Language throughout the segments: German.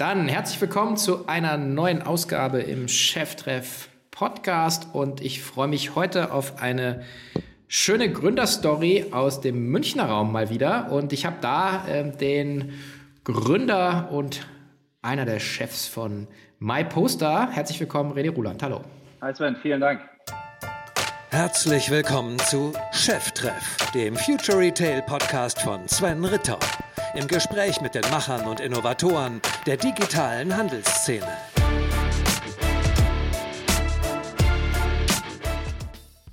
Dann herzlich willkommen zu einer neuen Ausgabe im Cheftreff Podcast und ich freue mich heute auf eine schöne Gründerstory aus dem Münchner Raum mal wieder und ich habe da äh, den Gründer und einer der Chefs von MyPoster. Herzlich willkommen, René Ruland. Hallo. Hi Sven, vielen Dank. Herzlich willkommen zu Cheftreff, dem Future Retail Podcast von Sven Ritter. Im Gespräch mit den Machern und Innovatoren der digitalen Handelsszene.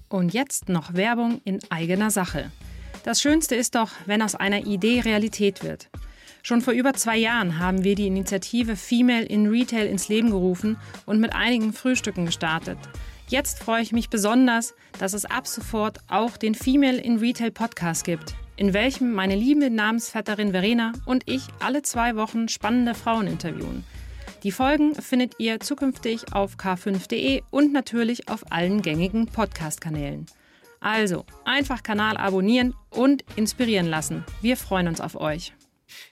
Und jetzt noch Werbung in eigener Sache. Das Schönste ist doch, wenn aus einer Idee Realität wird. Schon vor über zwei Jahren haben wir die Initiative Female in Retail ins Leben gerufen und mit einigen Frühstücken gestartet. Jetzt freue ich mich besonders, dass es ab sofort auch den Female in Retail Podcast gibt, in welchem meine liebe Namensvetterin Verena und ich alle zwei Wochen spannende Frauen interviewen. Die Folgen findet ihr zukünftig auf k5.de und natürlich auf allen gängigen Podcast-Kanälen. Also einfach Kanal abonnieren und inspirieren lassen. Wir freuen uns auf euch.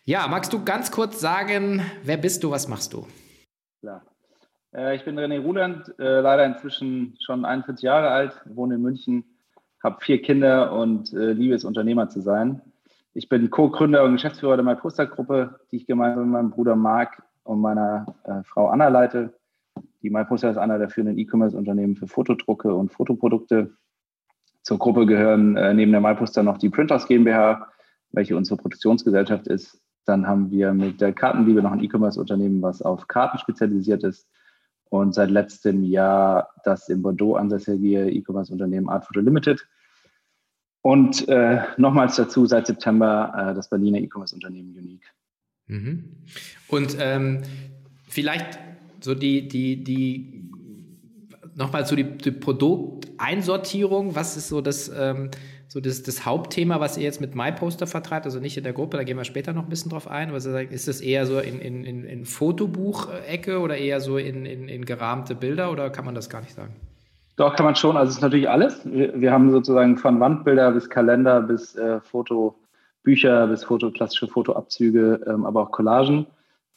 Ja, magst du ganz kurz sagen, wer bist du, was machst du? Klar. Äh, ich bin René Ruland, äh, leider inzwischen schon 41 Jahre alt, wohne in München, habe vier Kinder und äh, liebe es, Unternehmer zu sein. Ich bin Co-Gründer und Geschäftsführer der MyPoster-Gruppe, die ich gemeinsam mit meinem Bruder Marc und meiner Frau Anna leite. Die MyPoster ist einer der führenden E-Commerce-Unternehmen für Fotodrucke und Fotoprodukte. Zur Gruppe gehören neben der MyPoster noch die Printers GmbH, welche unsere Produktionsgesellschaft ist. Dann haben wir mit der Kartenliebe noch ein E-Commerce-Unternehmen, was auf Karten spezialisiert ist und seit letztem Jahr das in Bordeaux ansässige E-Commerce-Unternehmen Art Photo Limited. Und äh, nochmals dazu seit September äh, das Berliner E-Commerce-Unternehmen Unique. Mhm. Und ähm, vielleicht so die, die, die nochmal so die, die Produkteinsortierung, was ist so das, ähm, so das, das Hauptthema, was ihr jetzt mit MyPoster vertreibt, also nicht in der Gruppe, da gehen wir später noch ein bisschen drauf ein, sagt, ist das eher so in, in, in, in Fotobuch-Ecke oder eher so in, in, in gerahmte Bilder oder kann man das gar nicht sagen? Doch, kann man schon. Also es ist natürlich alles. Wir, wir haben sozusagen von Wandbilder bis Kalender bis äh, Fotobücher bis Foto, klassische Fotoabzüge, ähm, aber auch Collagen.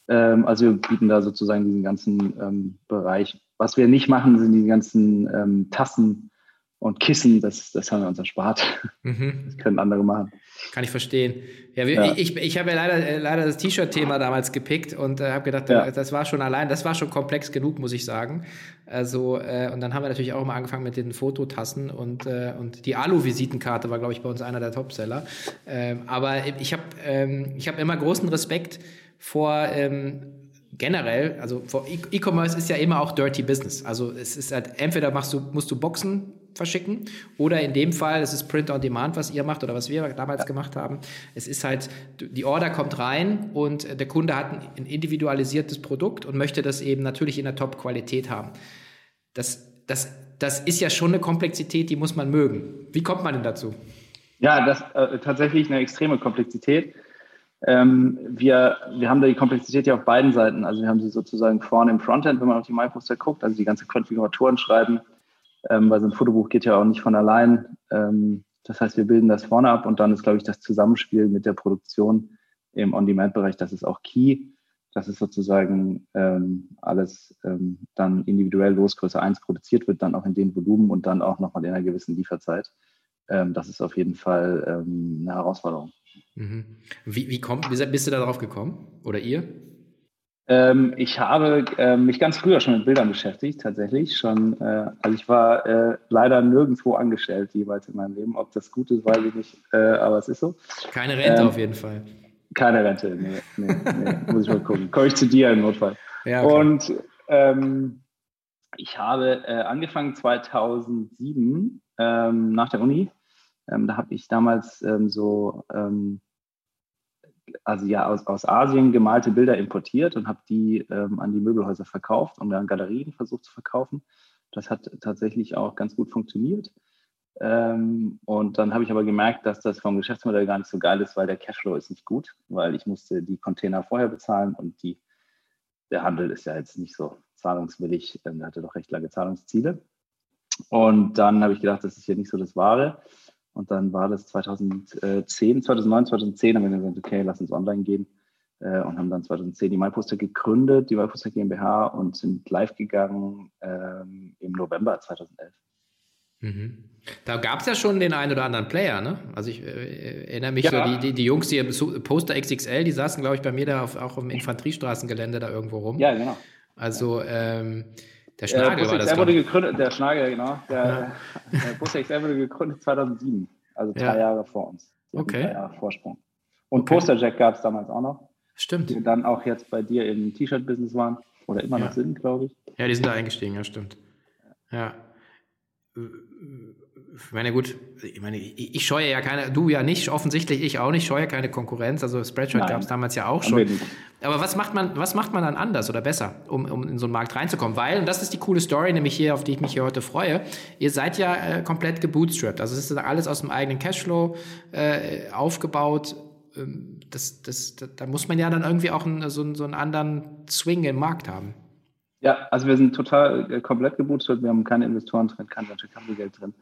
Ähm, also wir bieten da sozusagen diesen ganzen ähm, Bereich. Was wir nicht machen, sind die ganzen ähm, Tassen, und Kissen, das, das haben wir uns erspart. Mhm. Das können andere machen. Kann ich verstehen. Ja, ja. ich, ich habe ja leider, leider das T-Shirt-Thema damals gepickt und äh, habe gedacht, ja. das war schon allein, das war schon komplex genug, muss ich sagen. Also, äh, und dann haben wir natürlich auch mal angefangen mit den Fototassen und, äh, und die Alu-Visitenkarte war, glaube ich, bei uns einer der Topseller. Ähm, aber ich habe ähm, hab immer großen Respekt vor ähm, generell, also E-Commerce ist ja immer auch Dirty Business. Also es ist halt, entweder machst du, musst du Boxen verschicken oder in dem Fall, es ist Print on Demand, was ihr macht oder was wir damals gemacht haben. Es ist halt, die Order kommt rein und der Kunde hat ein individualisiertes Produkt und möchte das eben natürlich in der Top-Qualität haben. Das, das, das ist ja schon eine Komplexität, die muss man mögen. Wie kommt man denn dazu? Ja, das ist äh, tatsächlich eine extreme Komplexität. Ähm, wir, wir haben da die Komplexität ja auf beiden Seiten. Also wir haben sie sozusagen vorne im Frontend, wenn man auf die MyPoster guckt, also die ganze Konfiguratoren schreiben, ähm, weil so ein Fotobuch geht ja auch nicht von allein. Ähm, das heißt, wir bilden das vorne ab und dann ist, glaube ich, das Zusammenspiel mit der Produktion im On-Demand-Bereich, das ist auch key. Das ist sozusagen ähm, alles ähm, dann individuell Losgröße 1 produziert wird, dann auch in den Volumen und dann auch nochmal in einer gewissen Lieferzeit. Ähm, das ist auf jeden Fall ähm, eine Herausforderung. Mhm. Wie, wie, kommt, bist du da drauf gekommen? Oder ihr? Ähm, ich habe äh, mich ganz früher schon mit Bildern beschäftigt, tatsächlich. Schon, äh, also ich war äh, leider nirgendwo angestellt jeweils in meinem Leben. Ob das gut ist, weiß ich nicht, äh, aber es ist so. Keine Rente ähm, auf jeden Fall. Keine Rente, nee, nee, nee muss ich mal gucken. Komme ich zu dir im Notfall. Ja, okay. Und ähm, ich habe äh, angefangen 2007 ähm, nach der Uni ähm, da habe ich damals ähm, so, also ja, aus, aus Asien gemalte Bilder importiert und habe die ähm, an die Möbelhäuser verkauft und dann Galerien versucht zu verkaufen. Das hat tatsächlich auch ganz gut funktioniert. Ähm, und dann habe ich aber gemerkt, dass das vom Geschäftsmodell gar nicht so geil ist, weil der Cashflow ist nicht gut, weil ich musste die Container vorher bezahlen und die, der Handel ist ja jetzt nicht so zahlungswillig, ähm, der hatte doch recht lange Zahlungsziele. Und dann habe ich gedacht, das ist hier nicht so das Wahre. Und dann war das 2010, 2009, 2010, haben wir gesagt, okay, lass uns online gehen. äh, und haben dann 2010 die MyPoster gegründet, die MyPoster GmbH und sind live gegangen ähm, im November 2011. Mhm. Da gab es ja schon den einen oder anderen Player, ne? Also ich äh, erinnere mich ja. so, die, die, die, Jungs, die Poster XXL, die saßen, glaube ich, bei mir da auf, auch im Infanteriestraßengelände da irgendwo rum. Ja, genau. Also ähm, der Schnagel äh, war das. wurde gegründet, der Schnagel, genau. Der, ja. der Bus XL wurde gegründet 2007, also drei ja. Jahre vor uns. Okay. Drei Jahre Vorsprung. Und okay. Posterjack gab es damals auch noch. Stimmt. Die dann auch jetzt bei dir im T-Shirt-Business waren oder immer noch sind, glaube ich. Ja, die sind da eingestiegen, ja, stimmt. Ja ich meine, gut, ich meine, ich scheue ja keine, du ja nicht, offensichtlich ich auch nicht, scheue keine Konkurrenz. Also Spreadshirt gab es damals ja auch schon. Aber was macht man, was macht man dann anders oder besser, um, um in so einen Markt reinzukommen? Weil, und das ist die coole Story, nämlich hier, auf die ich mich hier heute freue, ihr seid ja äh, komplett gebootstrapped. Also es ist alles aus dem eigenen Cashflow äh, aufgebaut. Ähm, das, das, das, da muss man ja dann irgendwie auch einen, so, so einen anderen Swing im Markt haben. Ja, also wir sind total äh, komplett gebootstrapped. Wir haben keine Investoren drin, kein Venture Capital Geld drin.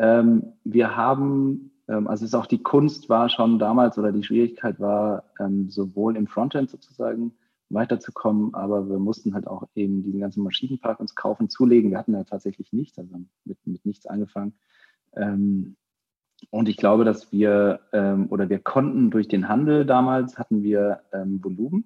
Ähm, wir haben, ähm, also es ist auch die Kunst war schon damals oder die Schwierigkeit war, ähm, sowohl im Frontend sozusagen weiterzukommen, aber wir mussten halt auch eben diesen ganzen Maschinenpark uns kaufen, zulegen. Wir hatten ja tatsächlich nichts, also mit, mit nichts angefangen. Ähm, und ich glaube, dass wir ähm, oder wir konnten durch den Handel damals hatten wir ähm, Volumen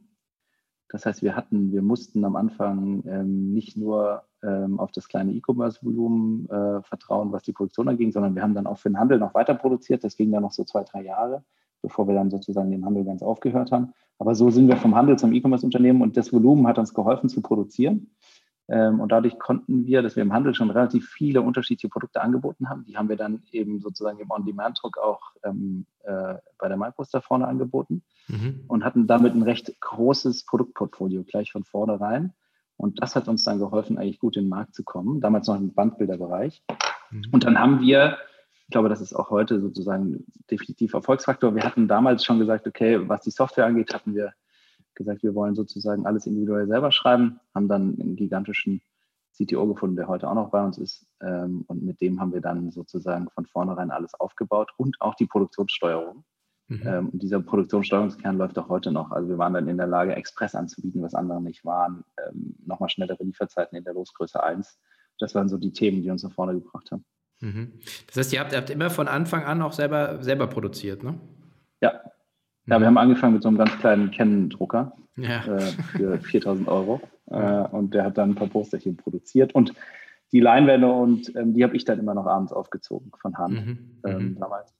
das heißt, wir hatten, wir mussten am Anfang ähm, nicht nur ähm, auf das kleine E-Commerce-Volumen äh, vertrauen, was die Produktion anging, sondern wir haben dann auch für den Handel noch weiter produziert. Das ging dann noch so zwei, drei Jahre, bevor wir dann sozusagen den Handel ganz aufgehört haben. Aber so sind wir vom Handel zum E-Commerce-Unternehmen und das Volumen hat uns geholfen zu produzieren. Ähm, und dadurch konnten wir, dass wir im Handel schon relativ viele unterschiedliche Produkte angeboten haben, die haben wir dann eben sozusagen im On-Demand-Druck auch ähm, äh, bei der MyPoster vorne angeboten mhm. und hatten damit ein recht großes Produktportfolio gleich von vornherein. Und das hat uns dann geholfen, eigentlich gut in den Markt zu kommen. Damals noch im Bandbilderbereich. Mhm. Und dann haben wir, ich glaube, das ist auch heute sozusagen definitiv Erfolgsfaktor. Wir hatten damals schon gesagt, okay, was die Software angeht, hatten wir gesagt, wir wollen sozusagen alles individuell selber schreiben, haben dann einen gigantischen CTO gefunden, der heute auch noch bei uns ist. Ähm, und mit dem haben wir dann sozusagen von vornherein alles aufgebaut und auch die Produktionssteuerung. Mhm. Ähm, und dieser Produktionssteuerungskern läuft auch heute noch. Also wir waren dann in der Lage, Express anzubieten, was andere nicht waren. Ähm, nochmal schnellere Lieferzeiten in der Losgröße 1. Das waren so die Themen, die uns nach vorne gebracht haben. Mhm. Das heißt, ihr habt, ihr habt immer von Anfang an auch selber, selber produziert, ne? Ja, ja, wir haben angefangen mit so einem ganz kleinen Canon-Drucker ja. äh, für 4000 Euro. Äh, und der hat dann ein paar Posterchen produziert. Und die Leinwände und ähm, die habe ich dann immer noch abends aufgezogen von Hand mhm. ähm, mhm. damals.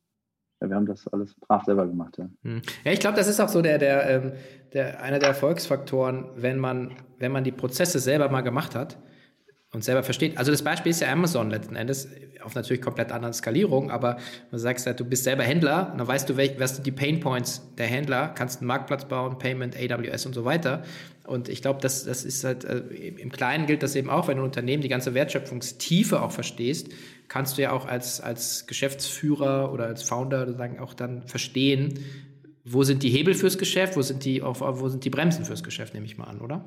Ja, wir haben das alles brav selber gemacht. Ja, mhm. ja ich glaube, das ist auch so der, der, ähm, der, einer der Erfolgsfaktoren, wenn man, wenn man die Prozesse selber mal gemacht hat und selber versteht. Also das Beispiel ist ja Amazon letzten Endes, auf natürlich komplett anderen Skalierung, aber du sagst halt, du bist selber Händler, und dann weißt du, welch, was die Pain Points der Händler, kannst einen Marktplatz bauen, Payment, AWS und so weiter. Und ich glaube, das, das ist halt, äh, im Kleinen gilt das eben auch, wenn du ein Unternehmen die ganze Wertschöpfungstiefe auch verstehst, kannst du ja auch als, als Geschäftsführer oder als Founder sozusagen auch dann verstehen, wo sind die Hebel fürs Geschäft, wo sind die, wo sind die Bremsen fürs Geschäft, nehme ich mal an, oder?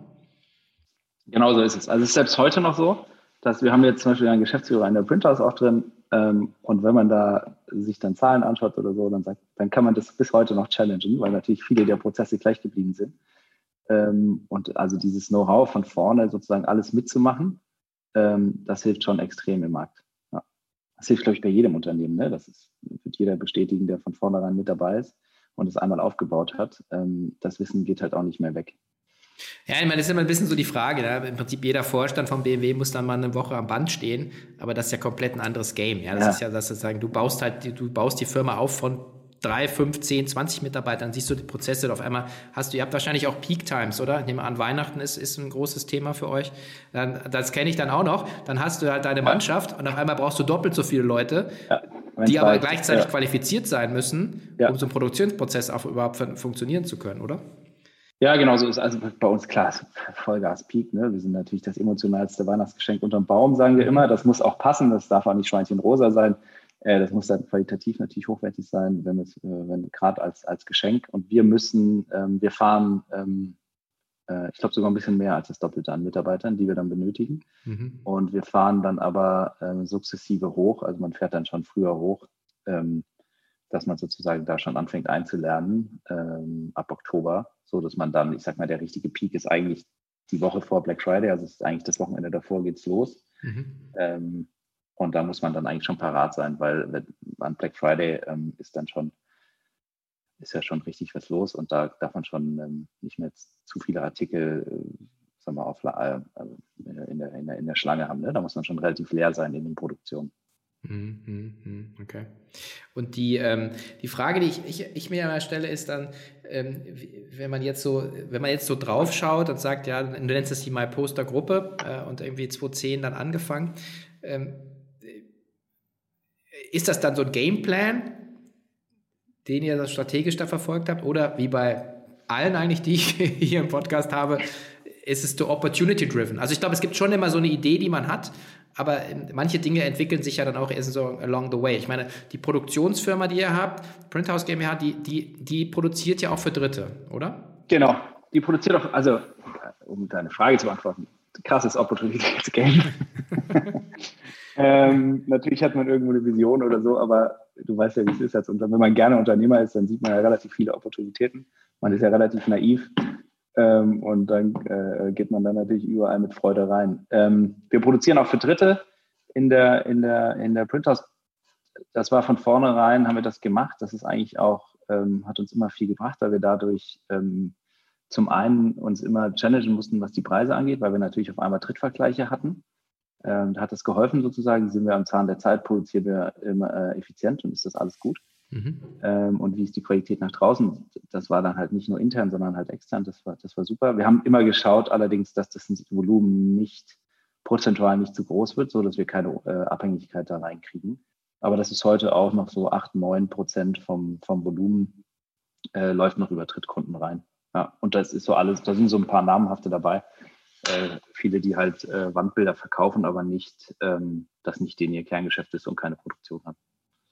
Genau so ist es. Also es ist selbst heute noch so, dass wir haben jetzt zum Beispiel einen Geschäftsführer in der Printhouse auch drin ähm, und wenn man da sich dann Zahlen anschaut oder so, dann, sagt, dann kann man das bis heute noch challengen, weil natürlich viele der Prozesse gleich geblieben sind. Ähm, und also dieses Know-how von vorne sozusagen alles mitzumachen, ähm, das hilft schon extrem im Markt. Ja. Das hilft, glaube ich, bei jedem Unternehmen. Ne? Das ist, wird jeder bestätigen, der von vornherein mit dabei ist und es einmal aufgebaut hat. Ähm, das Wissen geht halt auch nicht mehr weg. Ja, ich meine, das ist immer ein bisschen so die Frage. Ja? Im Prinzip jeder Vorstand von BMW muss dann mal eine Woche am Band stehen, aber das ist ja komplett ein anderes Game. Ja, das ja. ist ja das sozusagen, du baust halt, du baust die Firma auf von drei, fünf, zehn, zwanzig Mitarbeitern, siehst du die Prozesse und auf einmal hast du, ihr habt wahrscheinlich auch Peak Times, oder? Ich nehme an, Weihnachten ist, ist ein großes Thema für euch. Dann, das kenne ich dann auch noch. Dann hast du halt deine Mannschaft und auf einmal brauchst du doppelt so viele Leute, ja, die aber gleichzeitig ja. qualifiziert sein müssen, um so einen Produktionsprozess auch überhaupt funktionieren zu können, oder? Ja, genau so ist also bei uns klar, Vollgas Peak. Ne? Wir sind natürlich das emotionalste Weihnachtsgeschenk unterm Baum, sagen wir immer. Das muss auch passen, das darf auch nicht Schweinchenrosa sein. Äh, das muss dann qualitativ natürlich hochwertig sein, wenn es, äh, wenn gerade als, als Geschenk. Und wir müssen, ähm, wir fahren, ähm, äh, ich glaube sogar ein bisschen mehr als das Doppelte an Mitarbeitern, die wir dann benötigen. Mhm. Und wir fahren dann aber ähm, sukzessive hoch. Also man fährt dann schon früher hoch, ähm, dass man sozusagen da schon anfängt einzulernen ähm, ab Oktober so dass man dann, ich sag mal, der richtige Peak ist eigentlich die Woche vor Black Friday, also es ist eigentlich das Wochenende davor geht's los. Mhm. Ähm, und da muss man dann eigentlich schon parat sein, weil an Black Friday ähm, ist dann schon, ist ja schon richtig was los und da darf man schon ähm, nicht mehr zu viele Artikel, äh, sagen wir, auf, äh, in, der, in, der, in der Schlange haben. Ne? Da muss man schon relativ leer sein in den Produktionen. Mhm, mhm, mhm, okay. Und die, ähm, die Frage, die ich, ich, ich mir immer stelle, ist dann, wenn man jetzt so, wenn man jetzt so drauf schaut und sagt, ja, du nennst es die My Poster Gruppe äh, und irgendwie 2010 dann angefangen, ähm, ist das dann so ein Gameplan, den ihr strategisch da verfolgt habt? Oder wie bei allen eigentlich, die ich hier im Podcast habe, ist es so opportunity-driven? Also ich glaube, es gibt schon immer so eine Idee, die man hat, aber manche Dinge entwickeln sich ja dann auch erst so along the way. Ich meine, die Produktionsfirma, die ihr habt, Printhouse GmbH, die, die, die produziert ja auch für Dritte, oder? Genau, die produziert auch, also um deine Frage zu beantworten, krasses Opportunitätsgame. ähm, natürlich hat man irgendwo eine Vision oder so, aber du weißt ja, wie es ist als Unternehmer. Wenn man gerne Unternehmer ist, dann sieht man ja relativ viele Opportunitäten. Man ist ja relativ naiv ähm, und dann äh, geht man dann natürlich überall mit Freude rein. Ähm, wir produzieren auch für Dritte in der, in der, in der Printhouse. Das war von vornherein, haben wir das gemacht. Das ist eigentlich auch, ähm, hat uns immer viel gebracht, weil wir dadurch ähm, zum einen uns immer challengen mussten, was die Preise angeht, weil wir natürlich auf einmal Trittvergleiche hatten. Ähm, da hat das geholfen sozusagen. Sind wir am Zahn der Zeit, produzieren wir immer äh, effizient und ist das alles gut. Mhm. Ähm, und wie ist die Qualität nach draußen? Das war dann halt nicht nur intern, sondern halt extern. Das war, das war super. Wir haben immer geschaut, allerdings, dass das Volumen nicht prozentual nicht zu groß wird, so dass wir keine äh, Abhängigkeit da reinkriegen. Aber das ist heute auch noch so 8, 9 Prozent vom, vom Volumen äh, läuft noch über Drittkunden rein. Ja, und das ist so alles, da sind so ein paar namenhafte dabei. Äh, viele, die halt äh, Wandbilder verkaufen, aber nicht, ähm, das nicht denen ihr Kerngeschäft ist und keine Produktion haben.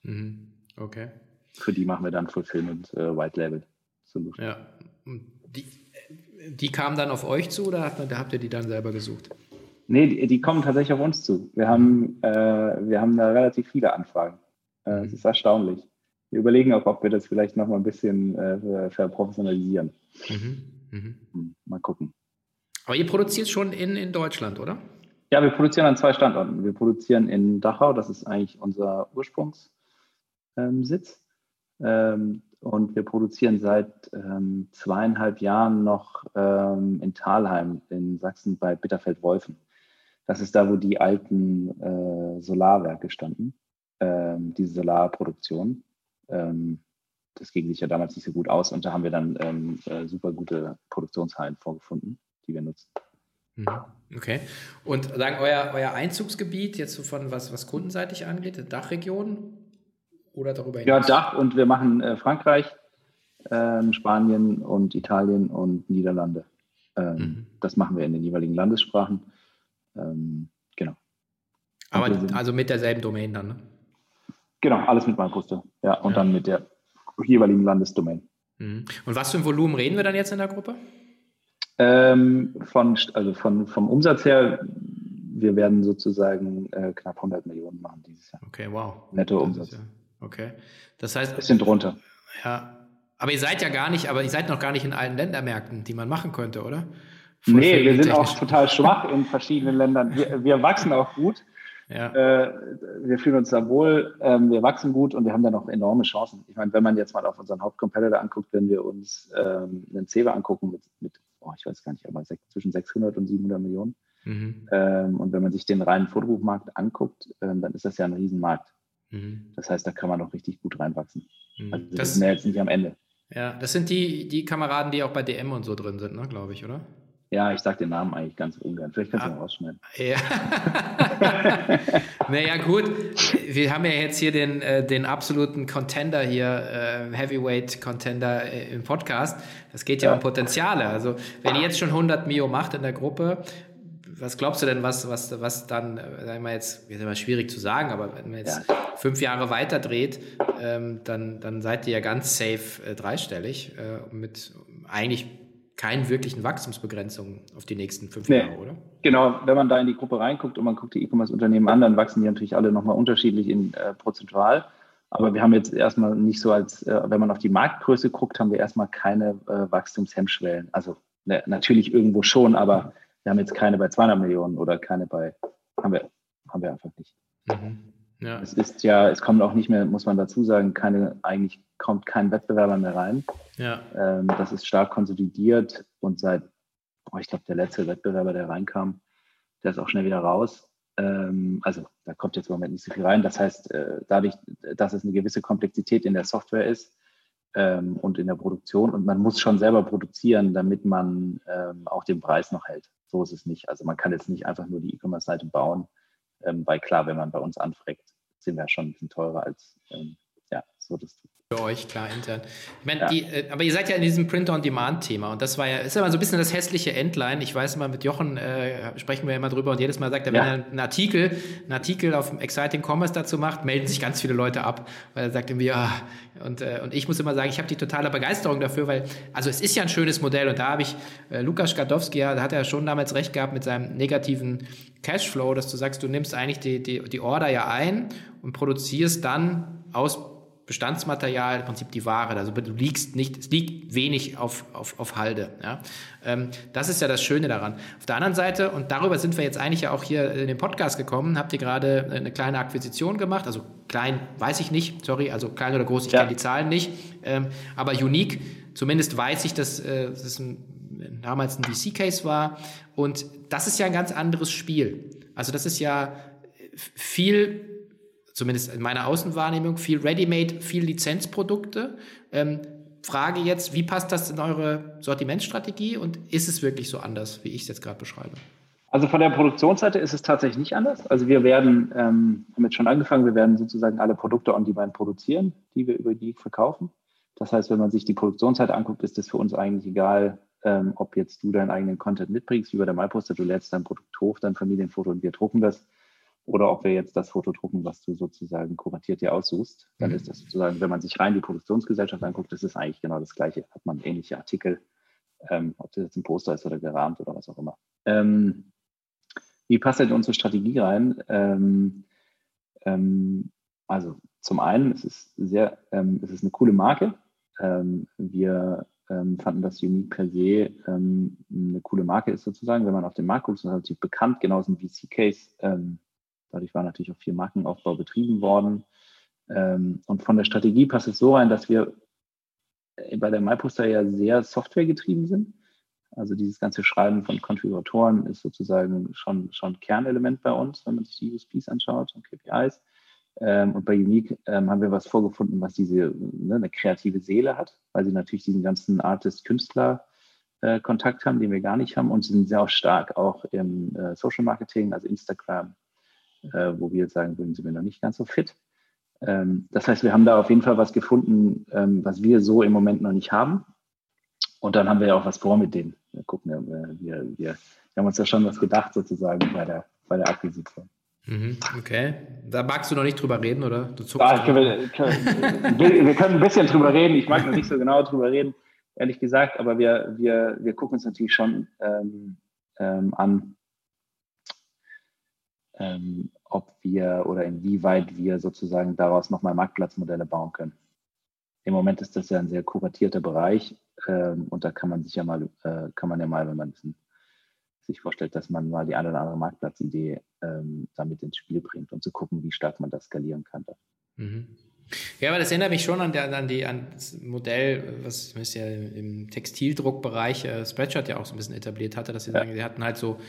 Mhm. Okay. Für die machen wir dann Fulfillment äh, White Label Solution. Ja. Die, die kamen dann auf euch zu oder habt, habt ihr die dann selber gesucht? Nee, die, die kommen tatsächlich auf uns zu. Wir haben, äh, wir haben da relativ viele Anfragen. Äh, mhm. Es ist erstaunlich. Wir überlegen auch, ob wir das vielleicht noch mal ein bisschen äh, verprofessionalisieren. Mhm. Mhm. Hm, mal gucken. Aber ihr produziert schon in, in Deutschland, oder? Ja, wir produzieren an zwei Standorten. Wir produzieren in Dachau, das ist eigentlich unser Ursprungssitz. Ähm, und wir produzieren seit ähm, zweieinhalb Jahren noch ähm, in Thalheim in Sachsen bei Bitterfeld-Wolfen. Das ist da, wo die alten äh, Solarwerke standen, ähm, diese Solarproduktion. Ähm, das ging sich ja damals nicht so gut aus und da haben wir dann ähm, äh, super gute Produktionshallen vorgefunden die wir nutzen. Mhm. Okay. Und sagen euer, euer Einzugsgebiet jetzt so von was, was kundenseitig angeht, Dachregion oder darüber hinaus? Ja, Dach und wir machen äh, Frankreich, ähm, Spanien und Italien und Niederlande. Ähm, mhm. Das machen wir in den jeweiligen Landessprachen. Ähm, genau. Aber also mit derselben Domain dann, ne? Genau, alles mit meinem Poster. Ja, und ja. dann mit der jeweiligen Landesdomain. Mhm. Und was für ein Volumen reden wir dann jetzt in der Gruppe? Ähm, von, also von, vom Umsatz her, wir werden sozusagen äh, knapp 100 Millionen machen dieses Jahr. Okay, wow. Netto-Umsatz. Ja, okay. Das heißt. Bisschen drunter. Ja. Aber ihr seid ja gar nicht, aber ihr seid noch gar nicht in allen Ländermärkten, die man machen könnte, oder? Voll nee, wir sind auch total schwach in verschiedenen Ländern. Wir, wir wachsen auch gut. Ja. Äh, wir fühlen uns da wohl, ähm, wir wachsen gut und wir haben da noch enorme Chancen. Ich meine, wenn man jetzt mal auf unseren Hauptcompetitor anguckt, wenn wir uns ähm, einen Ceva angucken mit, mit oh, ich weiß gar nicht, aber zwischen 600 und 700 Millionen. Mhm. Ähm, und wenn man sich den reinen Fotobuchmarkt anguckt, ähm, dann ist das ja ein Riesenmarkt. Mhm. Das heißt, da kann man noch richtig gut reinwachsen. Mhm. Also das, sind ja jetzt nicht am Ende. Ja, das sind die, die Kameraden, die auch bei DM und so drin sind, ne, glaube ich, oder? Ja, ich sage den Namen eigentlich ganz ungern. Vielleicht kannst du ah, ihn rausschneiden. Ja. naja, gut. Wir haben ja jetzt hier den, äh, den absoluten Contender hier, äh, Heavyweight Contender äh, im Podcast. Das geht ja, ja, um Potenziale. Also, wenn ihr jetzt schon 100 Mio macht in der Gruppe, was glaubst du denn, was, was, was dann, äh, sagen wir jetzt, ist immer schwierig zu sagen, aber wenn man jetzt ja. fünf Jahre weiter dreht, ähm, dann, dann seid ihr ja ganz safe äh, dreistellig äh, mit eigentlich keinen wirklichen Wachstumsbegrenzungen auf die nächsten fünf nee. Jahre, oder? Genau, wenn man da in die Gruppe reinguckt und man guckt die E-Commerce-Unternehmen an, dann wachsen die natürlich alle nochmal unterschiedlich in äh, prozentual. Aber wir haben jetzt erstmal nicht so als, äh, wenn man auf die Marktgröße guckt, haben wir erstmal keine äh, Wachstumshemmschwellen. Also ne, natürlich irgendwo schon, aber wir haben jetzt keine bei 200 Millionen oder keine bei, haben wir, haben wir einfach nicht. Mhm. Ja. Es ist ja, es kommt auch nicht mehr, muss man dazu sagen, keine, eigentlich kommt kein Wettbewerber mehr rein. Ja. Ähm, das ist stark konsolidiert und seit, oh, ich glaube, der letzte Wettbewerber, der reinkam, der ist auch schnell wieder raus. Ähm, also da kommt jetzt im Moment nicht so viel rein. Das heißt, äh, dadurch, dass es eine gewisse Komplexität in der Software ist ähm, und in der Produktion und man muss schon selber produzieren, damit man ähm, auch den Preis noch hält. So ist es nicht. Also man kann jetzt nicht einfach nur die E-Commerce-Seite bauen, ähm, weil klar, wenn man bei uns anfragt, sind wir schon ein bisschen teurer als ähm, ja, so das tut. Für euch, klar, intern. Ich meine, ja. äh, aber ihr seid ja in diesem Print-on-Demand-Thema und das war ja, ist ja immer so ein bisschen das hässliche Endline. Ich weiß immer, mit Jochen äh, sprechen wir ja immer drüber und jedes Mal sagt er, ja. wenn er einen Artikel, einen Artikel auf Exciting Commerce dazu macht, melden sich ganz viele Leute ab, weil er sagt irgendwie, ja, und, äh, und ich muss immer sagen, ich habe die totale Begeisterung dafür, weil, also es ist ja ein schönes Modell und da habe ich, äh, Lukas Skadowski, ja, da hat er schon damals recht gehabt mit seinem negativen Cashflow, dass du sagst, du nimmst eigentlich die, die, die Order ja ein und produzierst dann aus Bestandsmaterial, im Prinzip die Ware. Also du liegst nicht, es liegt wenig auf, auf, auf Halde. Ja? Ähm, das ist ja das Schöne daran. Auf der anderen Seite, und darüber sind wir jetzt eigentlich ja auch hier in den Podcast gekommen, habt ihr gerade eine kleine Akquisition gemacht. Also klein, weiß ich nicht, sorry, also klein oder groß, ich ja. kenne die Zahlen nicht. Ähm, aber unique, zumindest weiß ich, dass äh, das ein, damals ein VC-Case war. Und das ist ja ein ganz anderes Spiel. Also das ist ja viel zumindest in meiner Außenwahrnehmung, viel Ready-Made, viel Lizenzprodukte. Ähm, Frage jetzt, wie passt das in eure Sortimentsstrategie und ist es wirklich so anders, wie ich es jetzt gerade beschreibe? Also von der Produktionsseite ist es tatsächlich nicht anders. Also wir werden, ähm, haben jetzt schon angefangen, wir werden sozusagen alle Produkte on demand produzieren, die wir über die verkaufen. Das heißt, wenn man sich die Produktionsseite anguckt, ist es für uns eigentlich egal, ähm, ob jetzt du deinen eigenen Content mitbringst, wie bei der MyPoster, du lädst dein Produkt hoch, dein Familienfoto und wir drucken das oder ob wir jetzt das Foto drucken, was du sozusagen kuratiert dir aussuchst, dann mhm. ist das sozusagen, wenn man sich rein die Produktionsgesellschaft anguckt, das ist eigentlich genau das Gleiche. Hat man ähnliche Artikel, ähm, ob das jetzt ein Poster ist oder gerahmt oder was auch immer. Ähm, wie passt denn unsere Strategie rein? Ähm, ähm also zum einen es ist sehr, ähm, es ist eine coole Marke. Ähm, wir fanden, dass Unique per se eine coole Marke ist sozusagen. Wenn man auf den Markt guckt, ist relativ bekannt, genauso ein VC-Case Dadurch war natürlich auch viel Markenaufbau betrieben worden. Ähm, und von der Strategie passt es so rein, dass wir bei der MyPoster ja sehr softwaregetrieben sind. Also dieses ganze Schreiben von Konfiguratoren ist sozusagen schon, schon Kernelement bei uns, wenn man sich die USPs anschaut und KPIs. Ähm, und bei Unique ähm, haben wir was vorgefunden, was diese ne, eine kreative Seele hat, weil sie natürlich diesen ganzen Artist-Künstler-Kontakt äh, haben, den wir gar nicht haben. Und sie sind sehr stark auch im äh, Social Marketing, also Instagram, äh, wo wir jetzt sagen würden, sind wir noch nicht ganz so fit. Ähm, das heißt, wir haben da auf jeden Fall was gefunden, ähm, was wir so im Moment noch nicht haben. Und dann haben wir ja auch was vor mit denen. Wir gucken, äh, wir, wir, wir haben uns ja schon was gedacht sozusagen bei der, bei der Akquisition. Mhm, okay. Da magst du noch nicht drüber reden, oder? Du ja, können wir, können, wir, können ein bisschen drüber reden. Ich mag noch nicht so genau drüber reden, ehrlich gesagt, aber wir, wir, wir gucken uns natürlich schon ähm, ähm, an, ähm, ob wir oder inwieweit wir sozusagen daraus nochmal Marktplatzmodelle bauen können. Im Moment ist das ja ein sehr kuratierter Bereich ähm, und da kann man sich ja mal, äh, kann man ja mal, wenn man sich vorstellt, dass man mal die eine oder andere Marktplatzidee ähm, damit ins Spiel bringt und zu gucken, wie stark man das skalieren kann. Mhm. Ja, aber das erinnert mich schon an, der, an, die, an das Modell, was ist ja im Textildruckbereich äh, Spreadshirt ja auch so ein bisschen etabliert hatte, dass sie ja. sagen, sie hatten halt so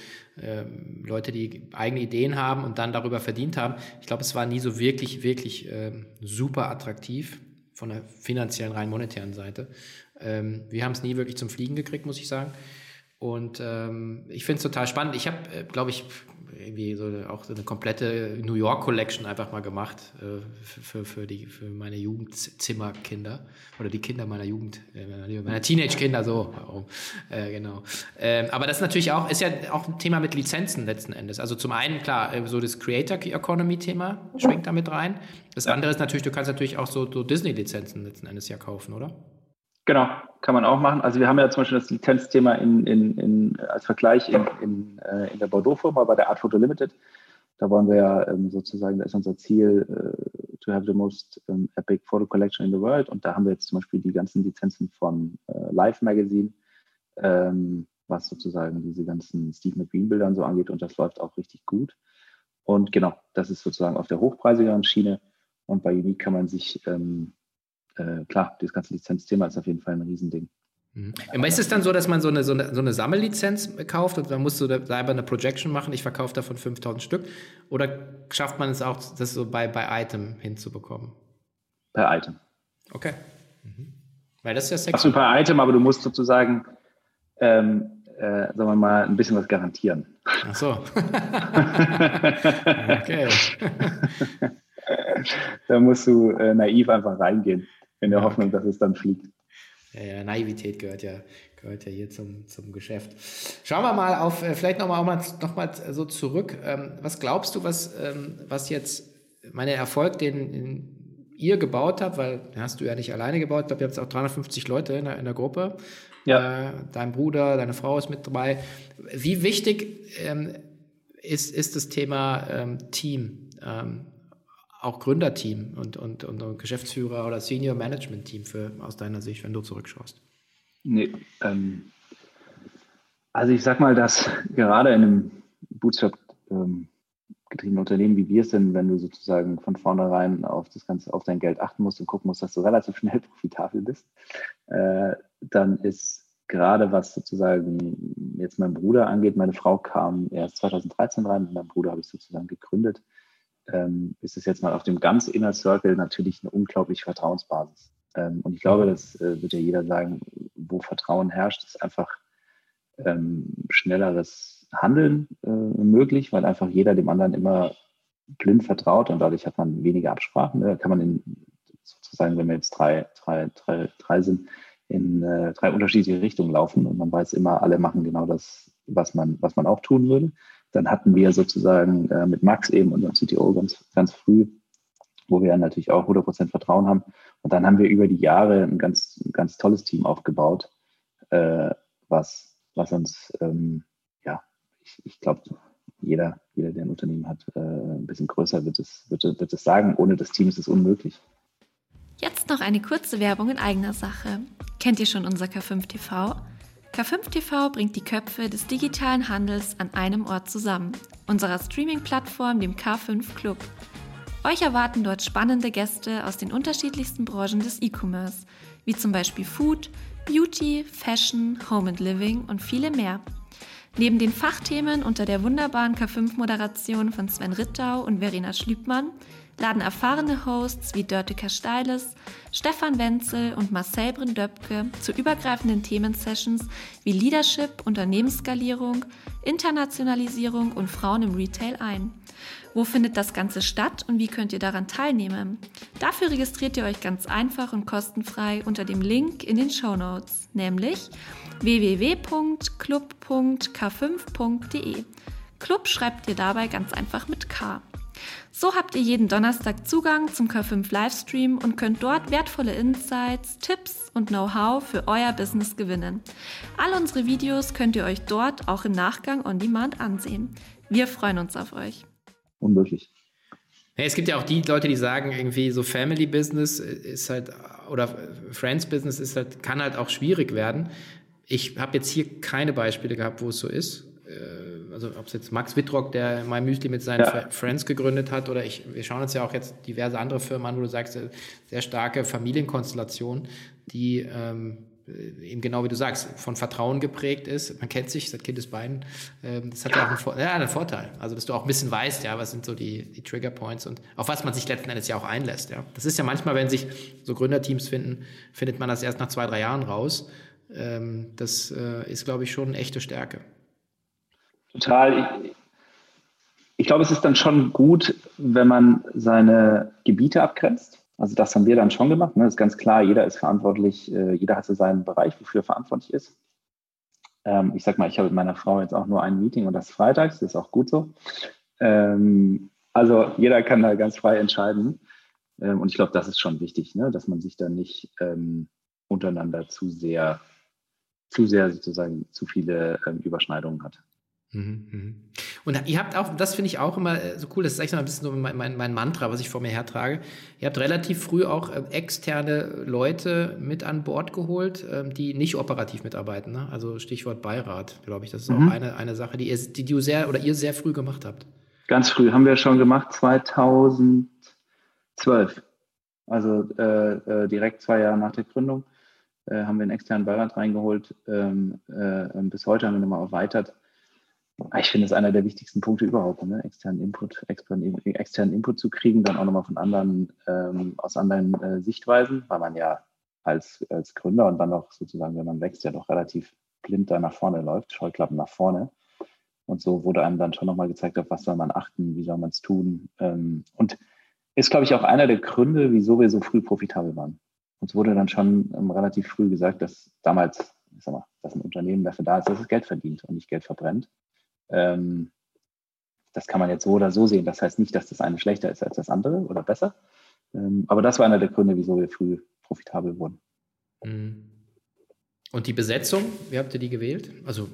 äh, Leute, die eigene Ideen haben und dann darüber verdient haben. Ich glaube, es war nie so wirklich, wirklich äh, super attraktiv von der finanziellen, rein monetären Seite. Ähm, wir haben es nie wirklich zum Fliegen gekriegt, muss ich sagen. Und ähm, ich finde es total spannend. Ich habe, äh, glaube ich, irgendwie so eine, auch so eine komplette New York Collection einfach mal gemacht äh, für, für, die, für meine Jugendzimmerkinder oder die Kinder meiner Jugend, äh, meiner Teenage-Kinder, so, warum, äh, genau. Ähm, aber das ist natürlich auch, ist ja auch ein Thema mit Lizenzen letzten Endes. Also zum einen, klar, äh, so das Creator Economy Thema schwingt damit rein. Das andere ist natürlich, du kannst natürlich auch so, so Disney-Lizenzen letzten Endes ja kaufen, oder? Genau, kann man auch machen. Also wir haben ja zum Beispiel das Lizenzthema in, in, in, als Vergleich in, in, äh, in der Bordeaux-Firma bei der Art Photo Limited. Da wollen wir ja ähm, sozusagen, da ist unser Ziel, äh, to have the most um, epic photo collection in the world. Und da haben wir jetzt zum Beispiel die ganzen Lizenzen von äh, Live Magazine, ähm, was sozusagen diese ganzen Steve McQueen-Bildern so angeht. Und das läuft auch richtig gut. Und genau, das ist sozusagen auf der hochpreisigeren Schiene. Und bei Unique kann man sich, ähm, äh, klar, das ganze Lizenzthema ist auf jeden Fall ein Riesending. Mhm. ist es dann so, dass man so eine, so eine, so eine Sammellizenz kauft und dann musst du da selber eine Projection machen, ich verkaufe davon 5000 Stück? Oder schafft man es auch, das so bei, bei Item hinzubekommen? Per Item. Okay. Mhm. Weil das ist ja sexy. Achso, per Item, aber du musst sozusagen, ähm, äh, sagen wir mal, ein bisschen was garantieren. Ach so. okay. da musst du äh, naiv einfach reingehen, in der Hoffnung, dass es dann fliegt. Ja, ja, Naivität gehört ja, gehört ja hier zum, zum Geschäft. Schauen wir mal auf, äh, vielleicht nochmal noch mal, noch mal so zurück. Ähm, was glaubst du, was, ähm, was jetzt meine Erfolg, den, den ihr gebaut habt, weil den hast du ja nicht alleine gebaut, ich glaube, ihr habt jetzt auch 350 Leute in der, in der Gruppe. Ja. Äh, dein Bruder, deine Frau ist mit dabei. Wie wichtig ähm, ist, ist das Thema ähm, Team? Ähm, auch Gründerteam und, und, und Geschäftsführer oder Senior Management Team für, aus deiner Sicht, wenn du zurückschaust? Nee, ähm, also ich sag mal, dass gerade in einem Bootstrap ähm, getriebenen Unternehmen, wie wir es sind, wenn du sozusagen von vornherein auf das Ganze, auf dein Geld achten musst und gucken musst, dass du relativ schnell profitabel bist, äh, dann ist gerade was sozusagen jetzt mein Bruder angeht, meine Frau kam erst 2013 rein, mit meinem Bruder habe ich sozusagen gegründet ähm, ist es jetzt mal auf dem ganz Inner Circle natürlich eine unglaubliche Vertrauensbasis. Ähm, und ich glaube, das äh, wird ja jeder sagen, wo Vertrauen herrscht, ist einfach ähm, schnelleres Handeln äh, möglich, weil einfach jeder dem anderen immer blind vertraut und dadurch hat man weniger Absprachen. Da kann man in, sozusagen, wenn wir jetzt drei, drei, drei, drei sind, in äh, drei unterschiedliche Richtungen laufen und man weiß immer, alle machen genau das, was man, was man auch tun würde. Dann hatten wir sozusagen äh, mit Max eben unseren CTO ganz, ganz früh, wo wir natürlich auch 100% Vertrauen haben. Und dann haben wir über die Jahre ein ganz, ganz tolles Team aufgebaut, äh, was, was uns, ähm, ja, ich, ich glaube, jeder, jeder, der ein Unternehmen hat, äh, ein bisschen größer wird es, wird, wird es sagen. Ohne das Team ist es unmöglich. Jetzt noch eine kurze Werbung in eigener Sache. Kennt ihr schon unser K5 TV? K5 TV bringt die Köpfe des digitalen Handels an einem Ort zusammen, unserer Streaming-Plattform, dem K5 Club. Euch erwarten dort spannende Gäste aus den unterschiedlichsten Branchen des E-Commerce, wie zum Beispiel Food, Beauty, Fashion, Home and Living und viele mehr. Neben den Fachthemen unter der wunderbaren K5-Moderation von Sven Rittau und Verena Schlübmann laden erfahrene Hosts wie Dörte Steiles, Stefan Wenzel und Marcel Brindöpke zu übergreifenden Themensessions wie Leadership, Unternehmensskalierung, Internationalisierung und Frauen im Retail ein. Wo findet das Ganze statt und wie könnt ihr daran teilnehmen? Dafür registriert ihr euch ganz einfach und kostenfrei unter dem Link in den Show Notes, nämlich www.club.k5.de. Club schreibt ihr dabei ganz einfach mit K. So habt ihr jeden Donnerstag Zugang zum K5 Livestream und könnt dort wertvolle Insights, Tipps und Know-how für euer Business gewinnen. All unsere Videos könnt ihr euch dort auch im Nachgang on Demand ansehen. Wir freuen uns auf euch. Unmöglich. es gibt ja auch die Leute, die sagen, irgendwie so Family Business ist halt oder Friends Business ist halt, kann halt auch schwierig werden. Ich habe jetzt hier keine Beispiele gehabt, wo es so ist. Äh, also ob es jetzt Max Wittrock, der My Müsli mit seinen ja. Friends gegründet hat, oder ich, wir schauen uns ja auch jetzt diverse andere Firmen an, wo du sagst, äh, sehr starke Familienkonstellation, die ähm, eben genau wie du sagst, von Vertrauen geprägt ist. Man kennt sich seit Kindesbeinen. Ähm, das hat ja, auch einen, Vor ja, einen, Vorteil. Also, dass du auch ein bisschen weißt, ja, was sind so die, die Trigger Points und auf was man sich letzten Endes ja auch einlässt. Ja. Das ist ja manchmal, wenn sich so Gründerteams finden, findet man das erst nach zwei, drei Jahren raus. Ähm, das äh, ist, glaube ich, schon eine echte Stärke total. Ich, ich glaube, es ist dann schon gut, wenn man seine Gebiete abgrenzt. Also das haben wir dann schon gemacht. Ne? Das ist ganz klar, jeder ist verantwortlich, äh, jeder hat so seinen Bereich, wofür er verantwortlich ist. Ähm, ich sag mal, ich habe mit meiner Frau jetzt auch nur ein Meeting und das freitags, das ist auch gut so. Ähm, also jeder kann da ganz frei entscheiden. Ähm, und ich glaube, das ist schon wichtig, ne? dass man sich da nicht ähm, untereinander zu sehr, zu sehr sozusagen zu viele ähm, Überschneidungen hat. Mhm, mhm. Und ihr habt auch, das finde ich auch immer äh, so cool, das ist eigentlich so ein bisschen so mein, mein, mein, Mantra, was ich vor mir hertrage. Ihr habt relativ früh auch äh, externe Leute mit an Bord geholt, ähm, die nicht operativ mitarbeiten. Ne? Also Stichwort Beirat, glaube ich. Das ist mhm. auch eine, eine Sache, die ihr, die du sehr oder ihr sehr früh gemacht habt. Ganz früh haben wir schon gemacht, 2012. Also äh, äh, direkt zwei Jahre nach der Gründung äh, haben wir einen externen Beirat reingeholt. Ähm, äh, bis heute haben wir nochmal erweitert ich finde es einer der wichtigsten Punkte überhaupt, ne? externen Input, externen, externen Input zu kriegen, dann auch nochmal von anderen, ähm, aus anderen äh, Sichtweisen, weil man ja als, als Gründer und dann auch sozusagen, wenn man wächst, ja doch relativ blind da nach vorne läuft, Scheuklappen nach vorne. Und so wurde einem dann schon nochmal gezeigt, auf was soll man achten, wie soll man es tun. Ähm, und ist, glaube ich, auch einer der Gründe, wieso wir so früh profitabel waren. Uns wurde dann schon ähm, relativ früh gesagt, dass damals, ich sag mal, dass ein Unternehmen dafür da ist, dass es Geld verdient und nicht Geld verbrennt. Ähm, das kann man jetzt so oder so sehen. Das heißt nicht, dass das eine schlechter ist als das andere oder besser. Ähm, aber das war einer der Gründe, wieso wir früh profitabel wurden. Mhm. Und die Besetzung, wie habt ihr die gewählt? Also